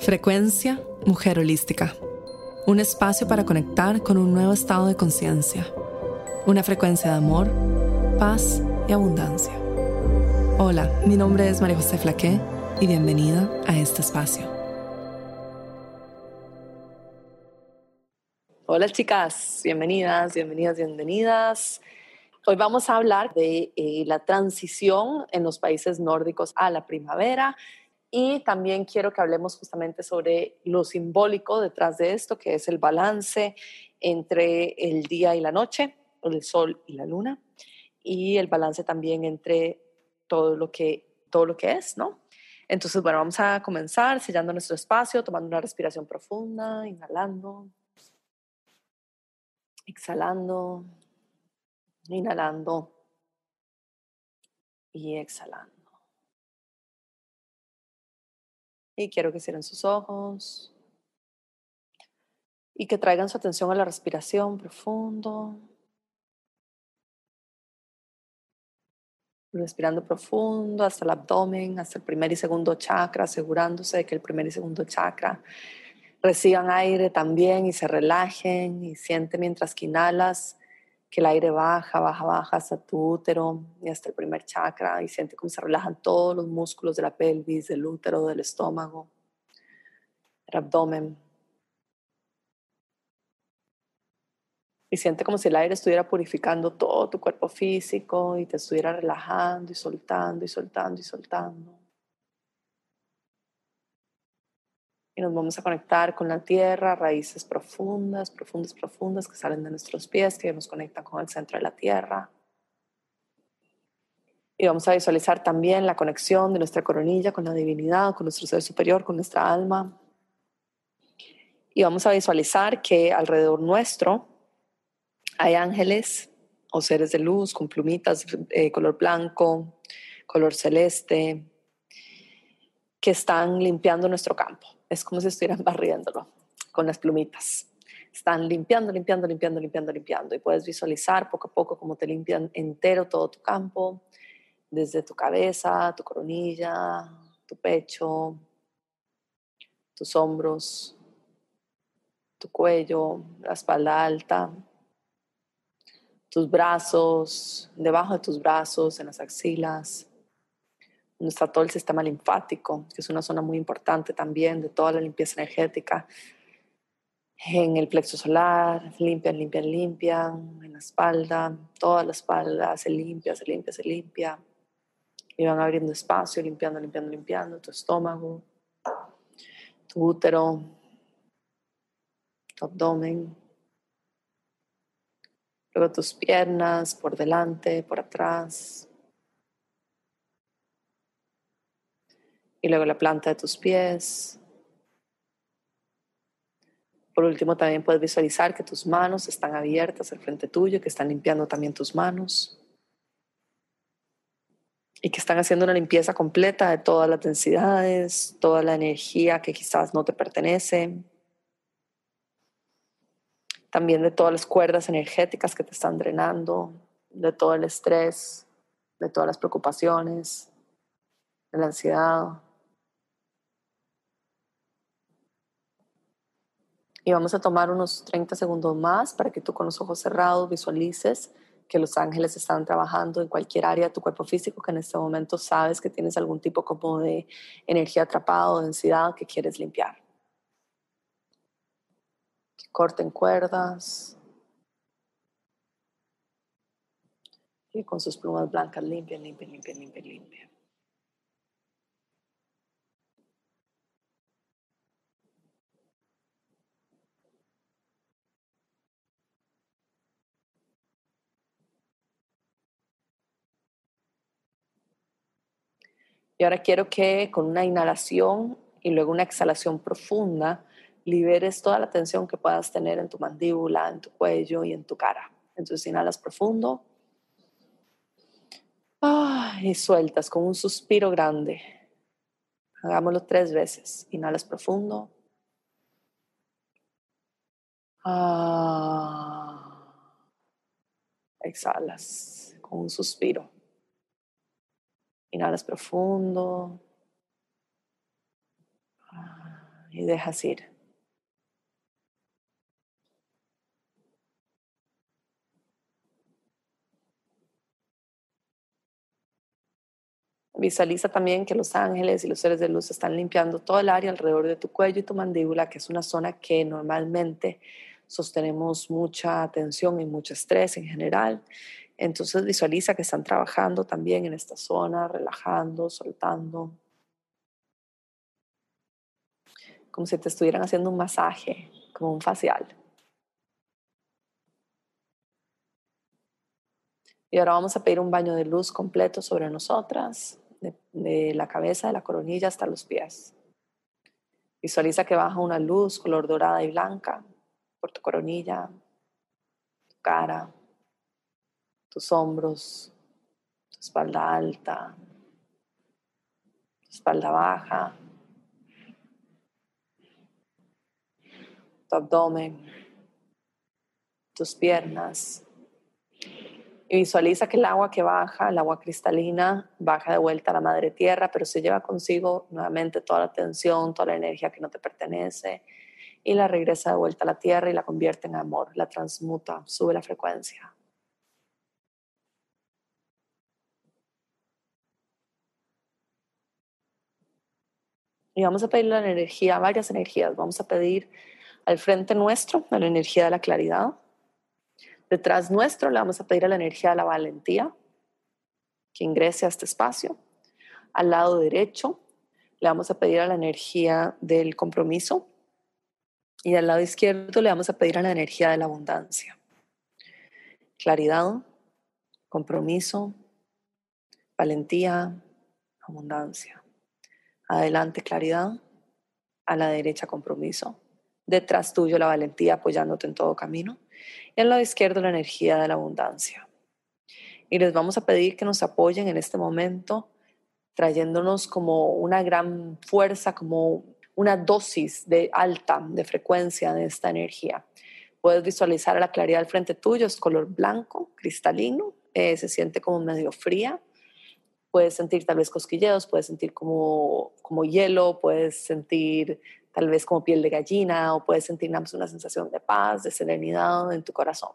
Frecuencia Mujer Holística. Un espacio para conectar con un nuevo estado de conciencia. Una frecuencia de amor, paz y abundancia. Hola, mi nombre es María José Flaqué y bienvenida a este espacio. Hola chicas, bienvenidas, bienvenidas, bienvenidas. Hoy vamos a hablar de eh, la transición en los países nórdicos a la primavera y también quiero que hablemos justamente sobre lo simbólico detrás de esto, que es el balance entre el día y la noche, el sol y la luna, y el balance también entre todo lo que, todo lo que es, ¿no? Entonces, bueno, vamos a comenzar sellando nuestro espacio, tomando una respiración profunda, inhalando, exhalando, inhalando y exhalando. Y quiero que cierren sus ojos y que traigan su atención a la respiración profundo. Respirando profundo hasta el abdomen, hasta el primer y segundo chakra, asegurándose de que el primer y segundo chakra reciban aire también y se relajen y siente mientras que inhalas que el aire baja, baja, baja hasta tu útero y hasta el primer chakra y siente cómo se relajan todos los músculos de la pelvis, del útero, del estómago, el abdomen. Y siente como si el aire estuviera purificando todo tu cuerpo físico y te estuviera relajando y soltando y soltando y soltando. Y nos vamos a conectar con la tierra, raíces profundas, profundas, profundas que salen de nuestros pies, que nos conectan con el centro de la tierra. Y vamos a visualizar también la conexión de nuestra coronilla con la divinidad, con nuestro ser superior, con nuestra alma. Y vamos a visualizar que alrededor nuestro hay ángeles o seres de luz con plumitas de color blanco, color celeste, que están limpiando nuestro campo es como si estuvieran barriéndolo con las plumitas. Están limpiando, limpiando, limpiando, limpiando, limpiando. Y puedes visualizar poco a poco cómo te limpian entero todo tu campo, desde tu cabeza, tu coronilla, tu pecho, tus hombros, tu cuello, la espalda alta, tus brazos, debajo de tus brazos, en las axilas, está todo el sistema linfático, que es una zona muy importante también de toda la limpieza energética. En el plexo solar, limpian, limpian, limpian, en la espalda, toda la espalda se limpia, se limpia, se limpia. Y van abriendo espacio, limpiando, limpiando, limpiando tu estómago, tu útero, tu abdomen, luego tus piernas por delante, por atrás, y luego la planta de tus pies. Por último, también puedes visualizar que tus manos están abiertas al frente tuyo, que están limpiando también tus manos y que están haciendo una limpieza completa de todas las densidades, toda la energía que quizás no te pertenece, también de todas las cuerdas energéticas que te están drenando, de todo el estrés, de todas las preocupaciones, de la ansiedad, Y vamos a tomar unos 30 segundos más para que tú con los ojos cerrados visualices que los ángeles están trabajando en cualquier área de tu cuerpo físico que en este momento sabes que tienes algún tipo como de energía atrapada o densidad que quieres limpiar. Corten cuerdas. Y con sus plumas blancas limpian, limpian, limpian, limpian, limpian. Y ahora quiero que con una inhalación y luego una exhalación profunda liberes toda la tensión que puedas tener en tu mandíbula, en tu cuello y en tu cara. Entonces inhalas profundo ah, y sueltas con un suspiro grande. Hagámoslo tres veces. Inhalas profundo. Ah, exhalas con un suspiro. Inhalas profundo. y dejas ir. Visualiza también que los ángeles y los seres de luz están limpiando todo el área alrededor de tu cuello y tu mandíbula, que es una zona que normalmente sostenemos mucha tensión y mucho estrés en general. Entonces visualiza que están trabajando también en esta zona, relajando, soltando. Como si te estuvieran haciendo un masaje, como un facial. Y ahora vamos a pedir un baño de luz completo sobre nosotras de, la cabeza, de la coronilla hasta los pies. Visualiza que baja una luz color dorada y blanca por tu coronilla, tu cara, tus hombros, tu espalda alta, tu espalda baja, tu abdomen, tus piernas, y visualiza que el agua que baja, el agua cristalina, baja de vuelta a la madre tierra, pero se lleva consigo nuevamente toda la tensión, toda la energía que no te pertenece y la regresa de vuelta a la tierra y la convierte en amor, la transmuta, sube la frecuencia. Y vamos a pedir la energía, varias energías. Vamos a pedir al frente nuestro, la energía de la claridad Detrás nuestro le vamos a pedir a la energía de la valentía que ingrese a este espacio. Al lado derecho le vamos a pedir a la energía del compromiso. Y al lado izquierdo le vamos a pedir a la energía de la abundancia. Claridad, compromiso, valentía, abundancia. Adelante claridad, a la derecha compromiso. Detrás tuyo la valentía apoyándote en todo camino y al lado izquierdo la energía de la abundancia. Y les vamos a pedir que nos apoyen en este momento, trayéndonos como una gran fuerza, como una dosis de alta de frecuencia de esta energía. Puedes visualizar a la claridad al frente tuyo, es color blanco, cristalino, eh, se siente como medio fría. Puedes sentir tal vez cosquilleos, puedes sentir como, como hielo, puedes sentir tal vez como piel de gallina o puedes sentir una sensación de paz, de serenidad en tu corazón.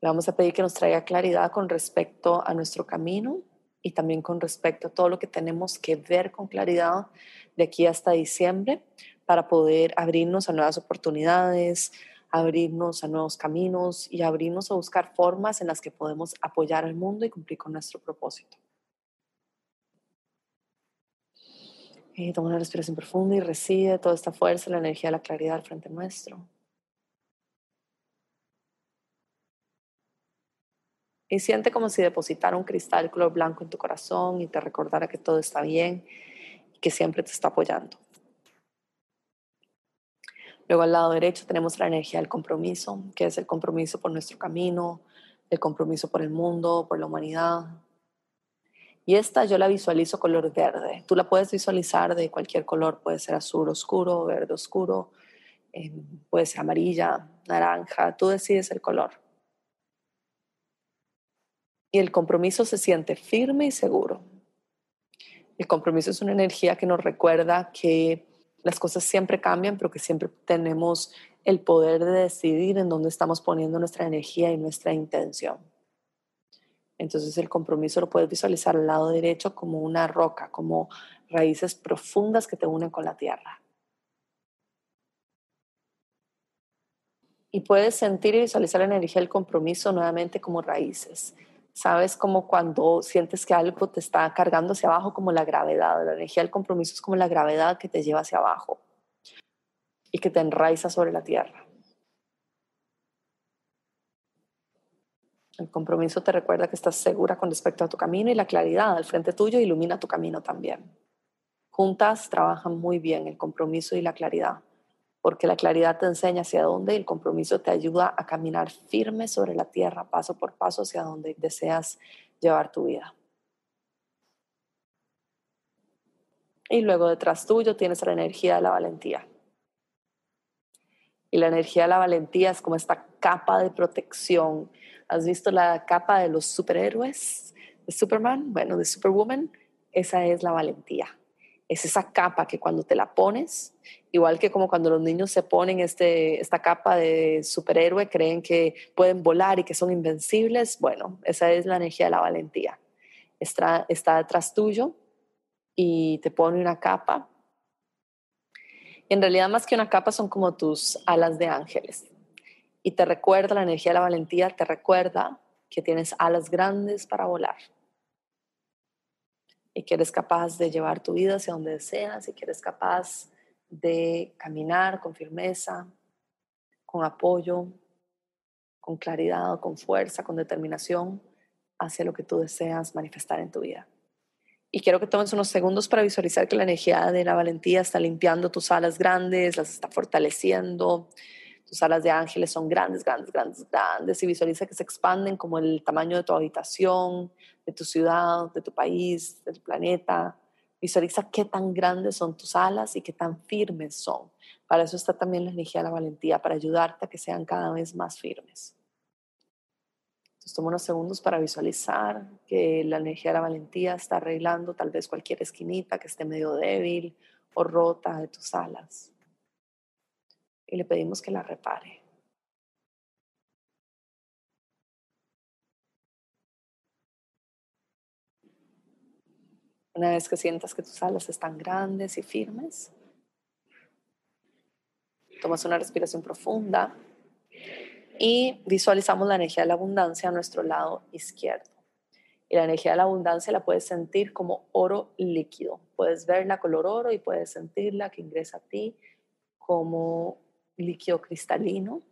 Le vamos a pedir que nos traiga claridad con respecto a nuestro camino y también con respecto a todo lo que tenemos que ver con claridad de aquí hasta diciembre para poder abrirnos a nuevas oportunidades, abrirnos a nuevos caminos y abrirnos a buscar formas en las que podemos apoyar al mundo y cumplir con nuestro propósito. Y toma una respiración profunda y recibe toda esta fuerza, la energía, la claridad al frente nuestro. Y siente como si depositara un cristal color blanco en tu corazón y te recordara que todo está bien y que siempre te está apoyando. Luego al lado derecho tenemos la energía del compromiso, que es el compromiso por nuestro camino, el compromiso por el mundo, por la humanidad, y esta yo la visualizo color verde. Tú la puedes visualizar de cualquier color, puede ser azul oscuro, verde oscuro, eh, puede ser amarilla, naranja, tú decides el color. Y el compromiso se siente firme y seguro. El compromiso es una energía que nos recuerda que las cosas siempre cambian, pero que siempre tenemos el poder de decidir en dónde estamos poniendo nuestra energía y nuestra intención. Entonces el compromiso lo puedes visualizar al lado derecho como una roca, como raíces profundas que te unen con la tierra. Y puedes sentir y visualizar la energía del compromiso nuevamente como raíces. Sabes como cuando sientes que algo te está cargando hacia abajo como la gravedad. La energía del compromiso es como la gravedad que te lleva hacia abajo y que te enraiza sobre la tierra. El compromiso te recuerda que estás segura con respecto a tu camino y la claridad al frente tuyo ilumina tu camino también. Juntas trabajan muy bien el compromiso y la claridad, porque la claridad te enseña hacia dónde y el compromiso te ayuda a caminar firme sobre la tierra, paso por paso hacia donde deseas llevar tu vida. Y luego detrás tuyo tienes la energía de la valentía. Y la energía de la valentía es como esta capa de protección ¿Has visto la capa de los superhéroes de Superman? Bueno, de Superwoman. Esa es la valentía. Es esa capa que cuando te la pones, igual que como cuando los niños se ponen este, esta capa de superhéroe, creen que pueden volar y que son invencibles, bueno, esa es la energía de la valentía. Está, está detrás tuyo y te pone una capa. Y en realidad más que una capa son como tus alas de ángeles. Y te recuerda, la energía de la valentía te recuerda que tienes alas grandes para volar y que eres capaz de llevar tu vida hacia donde deseas y que eres capaz de caminar con firmeza, con apoyo, con claridad, con fuerza, con determinación hacia lo que tú deseas manifestar en tu vida. Y quiero que tomes unos segundos para visualizar que la energía de la valentía está limpiando tus alas grandes, las está fortaleciendo, tus alas de ángeles son grandes, grandes, grandes, grandes y visualiza que se expanden como el tamaño de tu habitación, de tu ciudad, de tu país, de tu planeta. Visualiza qué tan grandes son tus alas y qué tan firmes son. Para eso está también la energía de la valentía, para ayudarte a que sean cada vez más firmes. Entonces toma unos segundos para visualizar que la energía de la valentía está arreglando tal vez cualquier esquinita que esté medio débil o rota de tus alas y le pedimos que la repare. Una vez que sientas que tus alas están grandes y firmes, tomas una respiración profunda y visualizamos la energía de la abundancia a nuestro lado izquierdo. Y la energía de la abundancia la puedes sentir como oro líquido. Puedes verla color oro y puedes sentirla que ingresa a ti como líquido cristalino.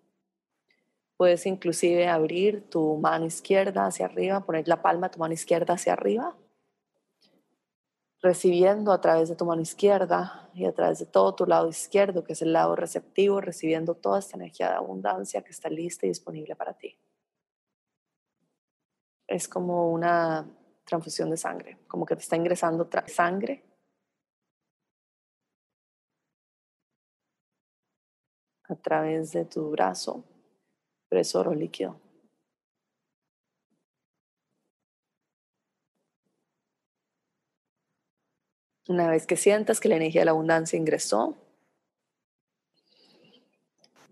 Puedes inclusive abrir tu mano izquierda hacia arriba, poner la palma de tu mano izquierda hacia arriba, recibiendo a través de tu mano izquierda y a través de todo tu lado izquierdo, que es el lado receptivo, recibiendo toda esta energía de abundancia que está lista y disponible para ti. Es como una transfusión de sangre, como que te está ingresando sangre a través de tu brazo, pero es líquido. Una vez que sientas que la energía de la abundancia ingresó,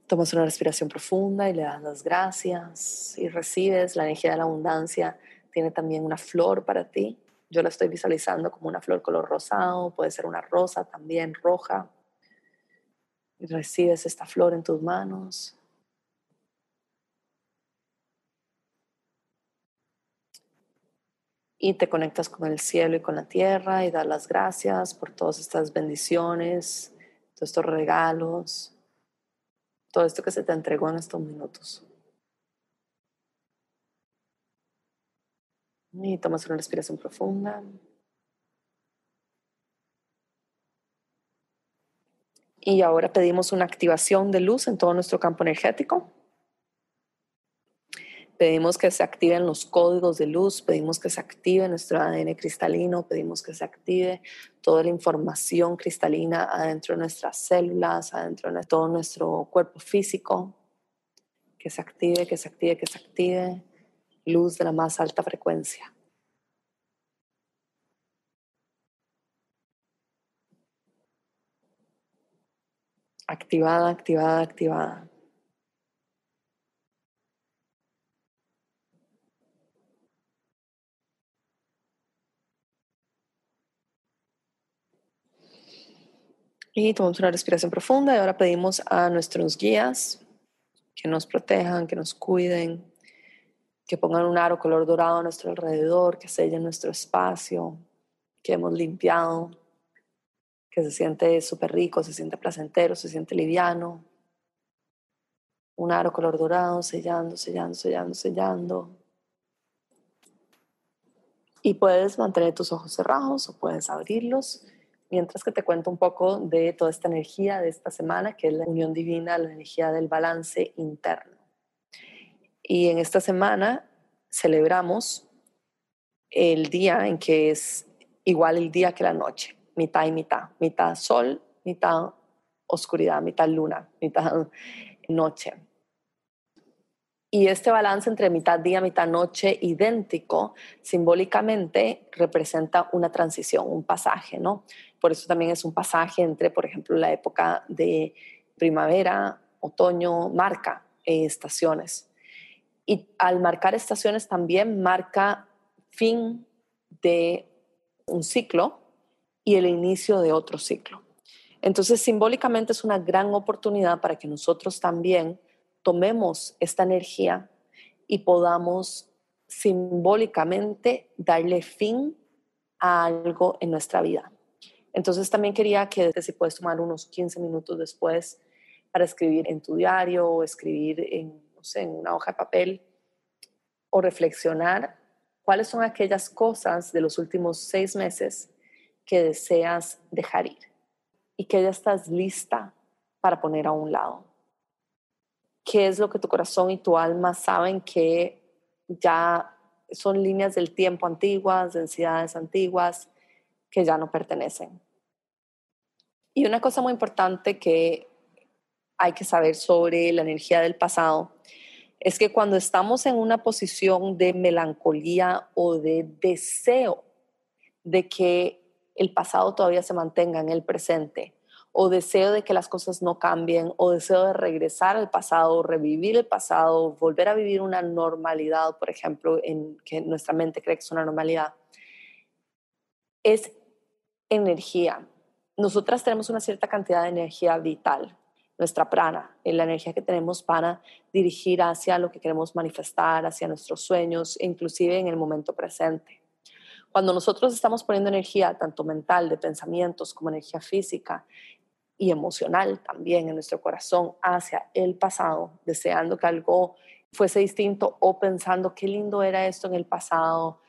tomas una respiración profunda y le das las gracias y recibes la energía de la abundancia. Tiene también una flor para ti. Yo la estoy visualizando como una flor color rosado, puede ser una rosa también roja y recibes esta flor en tus manos. Y te conectas con el cielo y con la tierra y das las gracias por todas estas bendiciones, todos estos regalos, todo esto que se te entregó en estos minutos. Y tomas una respiración profunda. Y ahora pedimos una activación de luz en todo nuestro campo energético. Pedimos que se activen los códigos de luz, pedimos que se active nuestro ADN cristalino, pedimos que se active toda la información cristalina adentro de nuestras células, adentro de todo nuestro cuerpo físico. Que se active, que se active, que se active. Luz de la más alta frecuencia. Activada, activada, activada. Y tomamos una respiración profunda y ahora pedimos a nuestros guías que nos protejan, que nos cuiden, que pongan un aro color dorado a nuestro alrededor, que sellen nuestro espacio, que hemos limpiado que se siente súper rico, se siente placentero, se siente liviano. Un aro color dorado, sellando, sellando, sellando, sellando. Y puedes mantener tus ojos cerrados o puedes abrirlos mientras que te cuento un poco de toda esta energía de esta semana, que es la unión divina, la energía del balance interno. Y en esta semana celebramos el día en que es igual el día que la noche mitad y mitad, mitad sol, mitad oscuridad, mitad luna, mitad noche. Y este balance entre mitad día, mitad noche, idéntico, simbólicamente representa una transición, un pasaje, ¿no? Por eso también es un pasaje entre, por ejemplo, la época de primavera, otoño, marca estaciones. Y al marcar estaciones también marca fin de un ciclo y el inicio de otro ciclo. Entonces, simbólicamente es una gran oportunidad para que nosotros también tomemos esta energía y podamos simbólicamente darle fin a algo en nuestra vida. Entonces también quería que si puedes tomar unos 15 minutos después para escribir en tu diario o escribir en, en una hoja de papel o reflexionar cuáles son aquellas cosas de los últimos seis meses que deseas dejar ir y que ya estás lista para poner a un lado. ¿Qué es lo que tu corazón y tu alma saben que ya son líneas del tiempo antiguas, densidades antiguas, que ya no pertenecen? Y una cosa muy importante que hay que saber sobre la energía del pasado es que cuando estamos en una posición de melancolía o de deseo de que el pasado todavía se mantenga en el presente, o deseo de que las cosas no cambien, o deseo de regresar al pasado, revivir el pasado, volver a vivir una normalidad, por ejemplo, en que nuestra mente cree que es una normalidad, es energía. Nosotras tenemos una cierta cantidad de energía vital nuestra prana, en la energía que tenemos para dirigir hacia lo que queremos manifestar, hacia nuestros sueños, inclusive en el momento presente. Cuando nosotros estamos poniendo energía, tanto mental, de pensamientos, como energía física y emocional también en nuestro corazón, hacia el pasado, deseando que algo fuese distinto o pensando qué lindo era esto en el pasado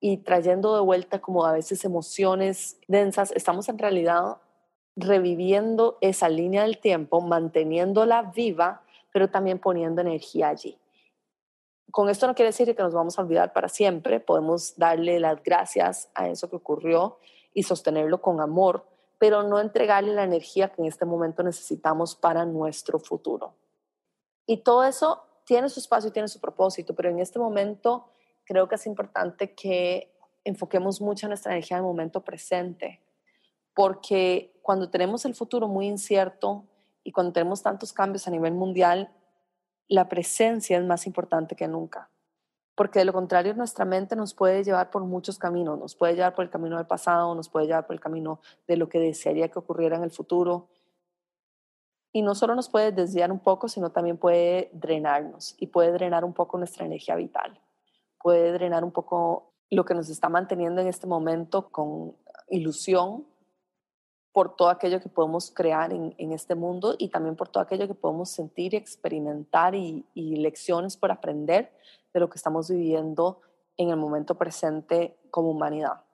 y trayendo de vuelta como a veces emociones densas, estamos en realidad reviviendo esa línea del tiempo, manteniéndola viva, pero también poniendo energía allí. Con esto no quiere decir que nos vamos a olvidar para siempre, podemos darle las gracias a eso que ocurrió y sostenerlo con amor, pero no entregarle la energía que en este momento necesitamos para nuestro futuro. Y todo eso tiene su espacio y tiene su propósito, pero en este momento creo que es importante que enfoquemos mucho nuestra energía en el momento presente, porque cuando tenemos el futuro muy incierto y cuando tenemos tantos cambios a nivel mundial, la presencia es más importante que nunca. Porque de lo contrario, nuestra mente nos puede llevar por muchos caminos. Nos puede llevar por el camino del pasado, nos puede llevar por el camino de lo que desearía que ocurriera en el futuro. Y no solo nos puede desviar un poco, sino también puede drenarnos y puede drenar un poco nuestra energía vital. Puede drenar un poco lo que nos está manteniendo en este momento con ilusión por todo aquello que podemos crear en, este mundo y también por todo aquello que podemos sentir, experimentar y, y lecciones por aprender de lo que estamos viviendo en el momento presente como humanidad.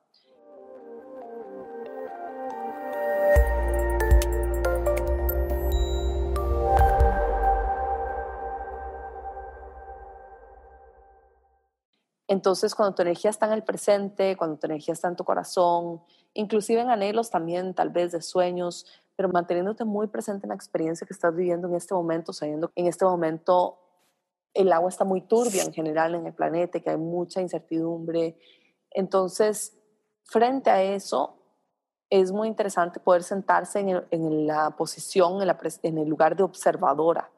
Entonces, cuando tu energía está en el presente, cuando tu energía está en tu corazón, inclusive en anhelos también, tal vez de sueños, pero manteniéndote muy presente en la experiencia que estás viviendo en este momento, sabiendo que en este momento el agua está muy turbia en general en el planeta, que hay mucha incertidumbre. Entonces, frente a eso, es muy interesante poder sentarse en, la posición, en, en el lugar de observadora,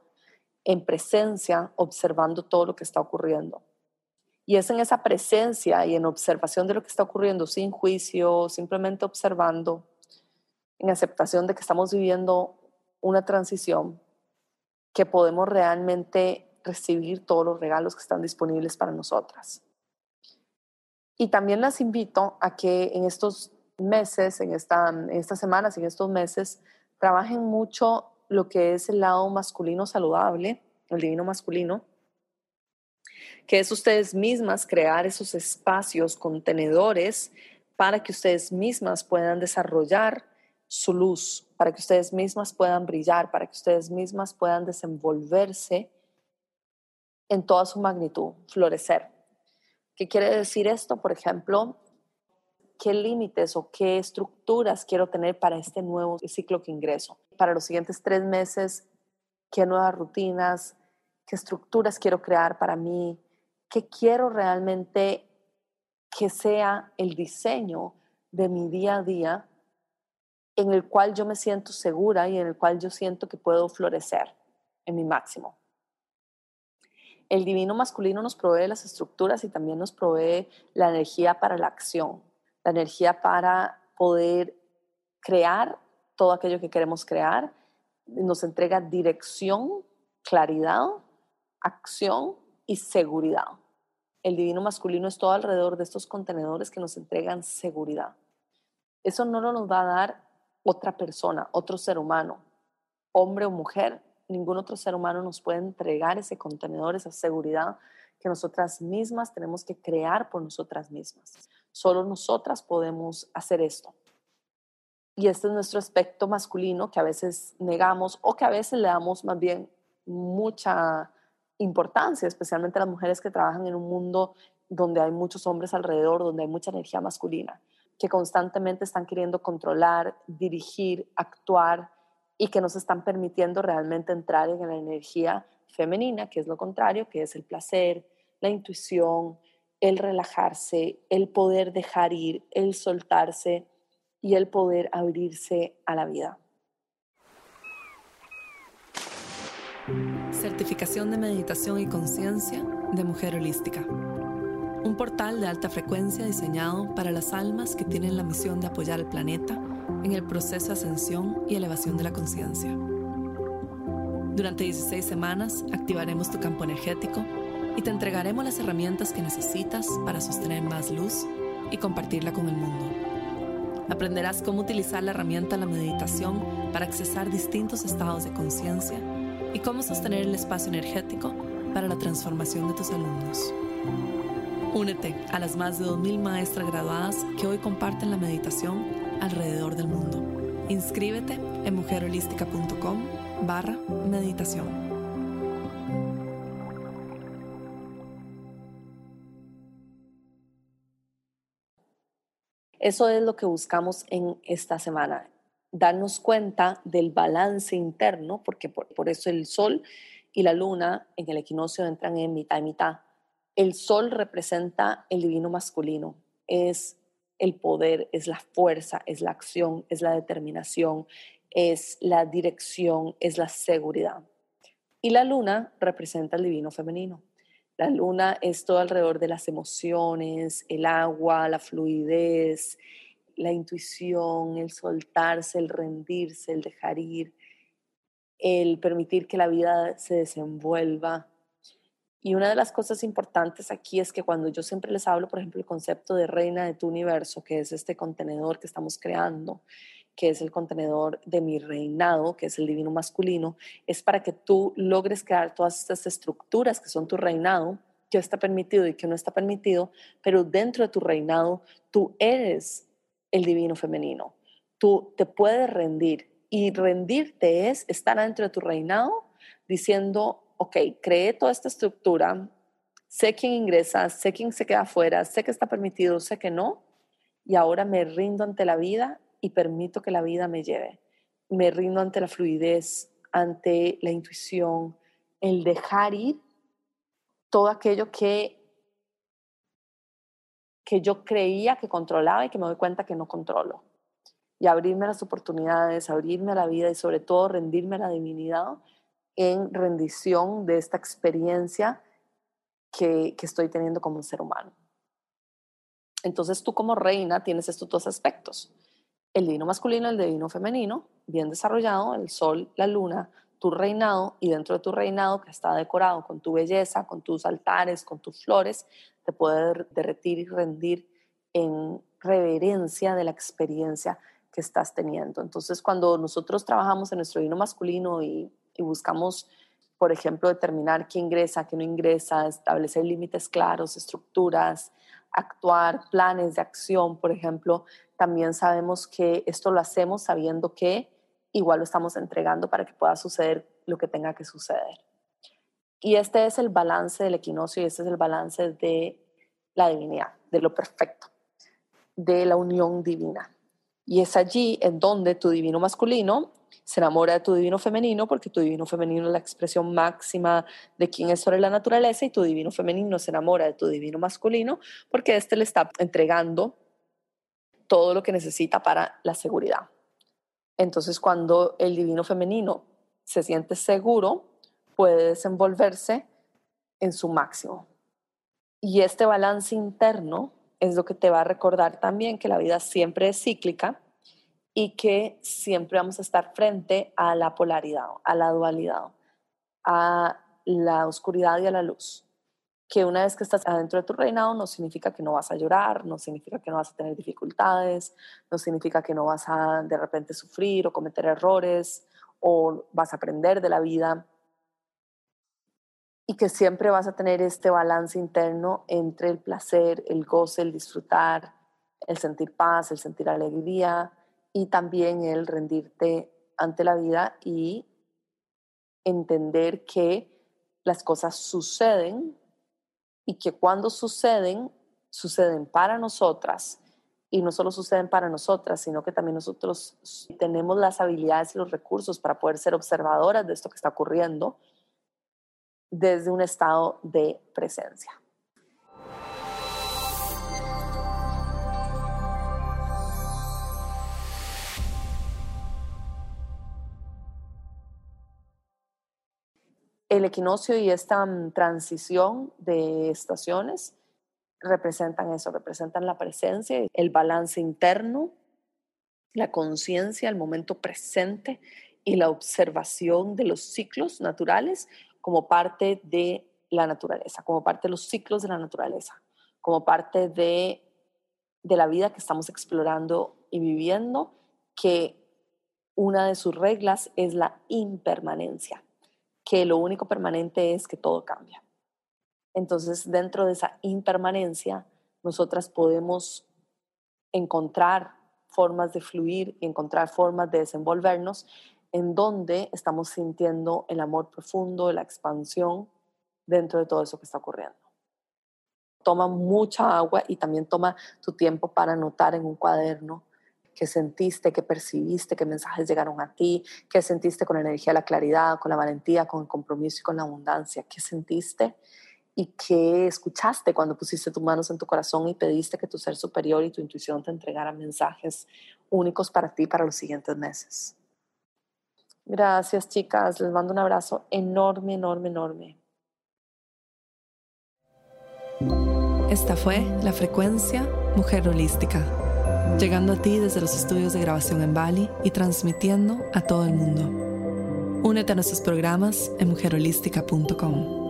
en presencia, observando todo lo que está ocurriendo. Y es en esa presencia y en observación de lo que está ocurriendo, sin juicio, simplemente observando, en aceptación de que estamos viviendo una transición, que podemos realmente recibir todos los regalos que están disponibles para nosotras. Y también las invito a que en estos meses, en, esta, en estas semanas, en estos meses, trabajen mucho lo que es el lado masculino saludable, el divino masculino, que es ustedes mismas crear esos espacios contenedores para que ustedes mismas puedan desarrollar su luz, para que ustedes mismas puedan brillar, para que ustedes mismas puedan desenvolverse en toda su magnitud, florecer. ¿Qué quiere decir esto? Por ejemplo, ¿qué límites o qué estructuras quiero tener para este nuevo ciclo que ingreso? Para los siguientes tres meses, ¿qué nuevas rutinas, qué estructuras quiero crear para mí? ¿Qué quiero realmente que sea el diseño de mi día a día en el cual yo me siento segura y en el cual yo siento que puedo florecer en mi máximo. El divino masculino nos provee las estructuras y también nos provee la energía para la acción, la energía para poder crear todo aquello que queremos crear, nos entrega dirección, claridad, acción y seguridad. El divino masculino es todo alrededor de estos contenedores que nos entregan seguridad. Eso no nos va a dar otra persona, otro ser humano, hombre o mujer, ningún otro ser humano nos puede entregar ese contenedor, esa seguridad que nosotras mismas tenemos que crear por nosotras mismas. Solo nosotras podemos hacer esto. Y este es nuestro aspecto masculino que a veces negamos o que a veces le damos más bien mucha importancia, especialmente las mujeres que trabajan en un mundo donde hay muchos hombres alrededor, donde hay mucha energía masculina, que constantemente están queriendo controlar, dirigir, actuar y que nos están permitiendo realmente entrar en la energía femenina, que es lo contrario, que es el placer, la intuición, el relajarse, el poder dejar ir, el soltarse y el poder abrirse a la vida. Certificación de Meditación y Conciencia de Mujer Holística. Un portal de alta frecuencia diseñado para las almas que tienen la misión de apoyar al planeta en el proceso de ascensión y elevación de la conciencia. Durante 16 semanas activaremos tu campo energético y te entregaremos las herramientas que necesitas para sostener más luz y compartirla con el mundo. Aprenderás cómo utilizar la herramienta la meditación para accesar distintos estados de conciencia y cómo sostener el espacio energético para la transformación de tus alumnos. Únete a las más de 2.000 maestras graduadas que hoy comparten la meditación alrededor del mundo. Inscríbete en mujerholística.com barra meditación. Eso es lo que buscamos en esta semana, darnos cuenta del balance interno, porque por, por, eso el sol y la luna en el equinoccio entran en mitad y mitad el sol representa el divino masculino, es el poder, es la fuerza, es la acción, es la determinación, es la dirección, es la seguridad. Y la luna representa el divino femenino. La luna es todo alrededor de las emociones, el agua, la fluidez, la intuición, el soltarse, el rendirse, el dejar ir, el permitir que la vida se desenvuelva. Y una de las cosas importantes aquí es que cuando yo siempre les hablo, por ejemplo, el concepto de reina de tu universo, que es este contenedor que estamos creando, que es el contenedor de mi reinado, que es el divino masculino, es para que tú logres crear todas estas estructuras que son tu reinado, que está permitido y que no está permitido, pero dentro de tu reinado tú eres el divino femenino. Tú te puedes rendir y rendirte es estar dentro de tu reinado diciendo, ok, creé toda esta estructura, sé quién ingresa, sé quién se queda afuera, sé que está permitido, sé que no, y ahora me rindo ante la vida y permito que la vida me lleve. Me rindo ante la fluidez, ante la intuición, el dejar ir todo aquello que, que yo creía que controlaba y que me doy cuenta que no controlo. Y abrirme las oportunidades, abrirme a la vida y sobre todo rendirme a la divinidad en rendición de esta experiencia que, que estoy teniendo como un ser humano. Entonces tú como reina tienes estos dos aspectos, el divino masculino, el divino femenino, bien desarrollado, el sol, la luna, tu reinado y dentro de tu reinado que está decorado con tu belleza, con tus altares, con tus flores, te puede derretir y rendir en reverencia de la experiencia que estás teniendo. Entonces, cuando nosotros trabajamos en nuestro divino masculino y y buscamos, por ejemplo, determinar qué ingresa, qué no ingresa, establecer límites claros, estructuras, actuar, planes de acción, por ejemplo, también sabemos que esto lo hacemos sabiendo que igual lo estamos entregando para que pueda suceder lo que tenga que suceder. Y este es el balance del equinoccio y este es el balance de la divinidad, de lo perfecto, de la unión divina. Y es allí en donde tu divino masculino se enamora de tu divino femenino porque tu divino femenino es la expresión máxima de quién es sobre la naturaleza y tu divino femenino se enamora de tu divino masculino porque éste le está entregando todo lo que necesita para la seguridad. Entonces, cuando el divino femenino se siente seguro, puede desenvolverse en su máximo. Y este balance interno es lo que te va a recordar también que la vida siempre es cíclica y que siempre vamos a estar frente a la polaridad, a la dualidad, a la oscuridad y a la luz. Que una vez que estás adentro de tu reinado no significa que no vas a llorar, no significa que no vas a tener dificultades, no significa que no vas a de repente sufrir o cometer errores o vas a aprender de la vida y que siempre vas a tener este balance interno entre el placer, el goce, el disfrutar, el sentir paz, el sentir alegría y también el rendirte ante la vida y entender que las cosas suceden y que cuando suceden, suceden para nosotras y no solo suceden para nosotras, sino que también nosotros tenemos las habilidades y los recursos para poder ser observadoras de esto que está ocurriendo desde un estado de presencia. El equinoccio y esta mm, transición de estaciones representan eso, representan la presencia, el balance interno, la conciencia, el momento presente y la observación de los ciclos naturales como parte de la naturaleza, como parte de los ciclos de la naturaleza, como parte de, de la vida que estamos explorando y viviendo, que una de sus reglas es la impermanencia, que lo único permanente es que todo cambia. Entonces, dentro de esa impermanencia, nosotras podemos encontrar formas de fluir y encontrar formas de desenvolvernos en donde estamos sintiendo el amor profundo, la expansión dentro de todo eso que está ocurriendo. Toma mucha agua y también toma tu tiempo para anotar en un cuaderno qué sentiste, qué percibiste, qué mensajes llegaron a ti, qué sentiste con la energía la claridad, con la valentía, con el compromiso y con la abundancia, qué sentiste y qué escuchaste cuando pusiste tus manos en tu corazón y pediste que tu ser superior y tu intuición te entregaran mensajes únicos para ti para los siguientes meses. Gracias, chicas. Les mando un abrazo enorme, enorme, enorme. Esta fue la frecuencia Mujer Holística, llegando a ti desde los estudios de grabación en Bali y transmitiendo a todo el mundo. Únete a nuestros programas en mujerholística.com.